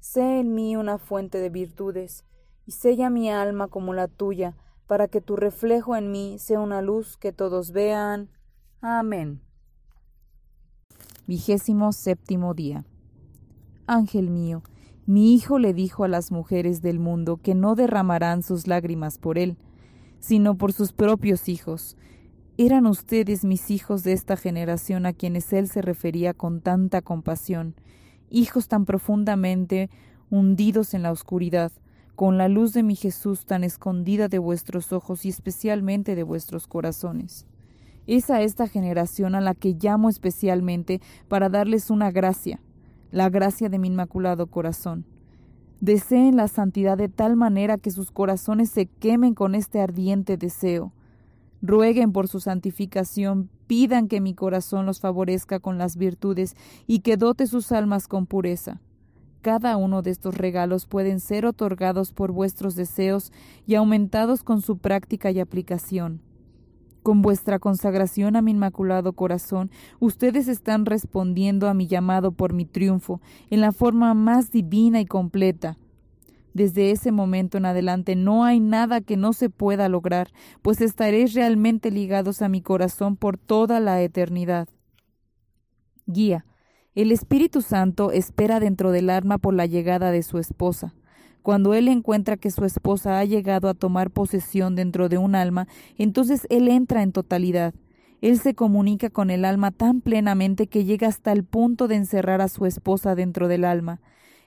Sé en mí una fuente de virtudes, y sella mi alma como la tuya, para que tu reflejo en mí sea una luz que todos vean. Amén. Vigésimo séptimo día. Ángel mío, mi hijo le dijo a las mujeres del mundo que no derramarán sus lágrimas por él, sino por sus propios hijos. Eran ustedes mis hijos de esta generación a quienes él se refería con tanta compasión, hijos tan profundamente hundidos en la oscuridad, con la luz de mi Jesús tan escondida de vuestros ojos y especialmente de vuestros corazones. Es a esta generación a la que llamo especialmente para darles una gracia, la gracia de mi inmaculado corazón. Deseen la santidad de tal manera que sus corazones se quemen con este ardiente deseo. Rueguen por su santificación, pidan que mi corazón los favorezca con las virtudes y que dote sus almas con pureza. Cada uno de estos regalos pueden ser otorgados por vuestros deseos y aumentados con su práctica y aplicación. Con vuestra consagración a mi inmaculado corazón, ustedes están respondiendo a mi llamado por mi triunfo en la forma más divina y completa. Desde ese momento en adelante no hay nada que no se pueda lograr, pues estaréis realmente ligados a mi corazón por toda la eternidad. Guía. El Espíritu Santo espera dentro del alma por la llegada de su esposa. Cuando él encuentra que su esposa ha llegado a tomar posesión dentro de un alma, entonces él entra en totalidad. Él se comunica con el alma tan plenamente que llega hasta el punto de encerrar a su esposa dentro del alma.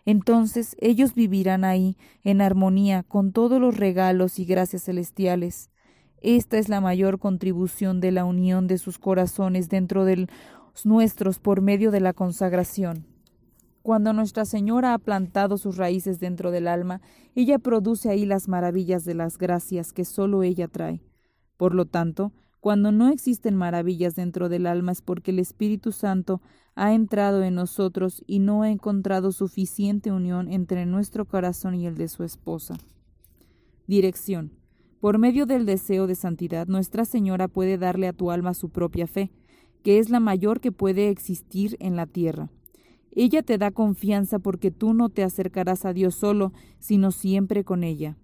Entonces ellos vivirán ahí, en armonía, con todos los regalos y gracias celestiales. Esta es la mayor contribución de la unión de sus corazones dentro de los nuestros por medio de la consagración. Cuando Nuestra Señora ha plantado sus raíces dentro del alma, ella produce ahí las maravillas de las gracias que sólo ella trae. Por lo tanto, cuando no existen maravillas dentro del alma es porque el Espíritu Santo ha entrado en nosotros y no ha encontrado suficiente unión entre nuestro corazón y el de su esposa. Dirección. Por medio del deseo de santidad, Nuestra Señora puede darle a tu alma su propia fe, que es la mayor que puede existir en la tierra. Ella te da confianza porque tú no te acercarás a Dios solo, sino siempre con ella.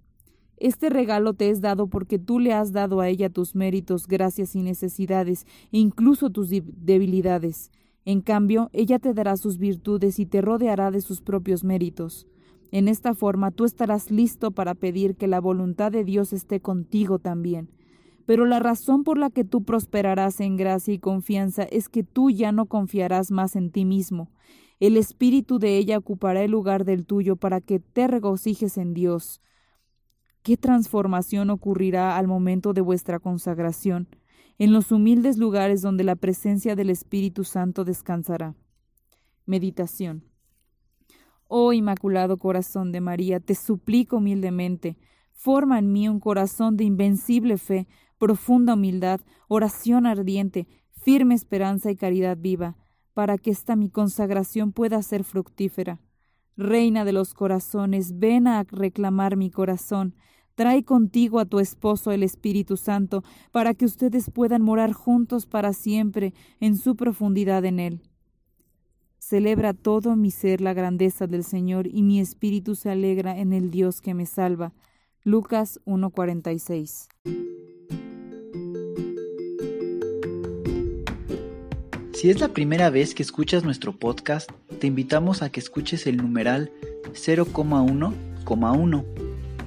Este regalo te es dado porque tú le has dado a ella tus méritos, gracias y necesidades, e incluso tus debilidades. En cambio, ella te dará sus virtudes y te rodeará de sus propios méritos. En esta forma tú estarás listo para pedir que la voluntad de Dios esté contigo también. Pero la razón por la que tú prosperarás en gracia y confianza es que tú ya no confiarás más en ti mismo el espíritu de ella ocupará el lugar del tuyo para que te regocijes en Dios. ¿Qué transformación ocurrirá al momento de vuestra consagración, en los humildes lugares donde la presencia del Espíritu Santo descansará? Meditación. Oh Inmaculado Corazón de María, te suplico humildemente, forma en mí un corazón de invencible fe, profunda humildad, oración ardiente, firme esperanza y caridad viva para que esta mi consagración pueda ser fructífera. Reina de los corazones, ven a reclamar mi corazón. Trae contigo a tu esposo el Espíritu Santo, para que ustedes puedan morar juntos para siempre en su profundidad en él. Celebra todo mi ser la grandeza del Señor, y mi espíritu se alegra en el Dios que me salva. Lucas 1:46 Si es la primera vez que escuchas nuestro podcast, te invitamos a que escuches el numeral 0,1,1,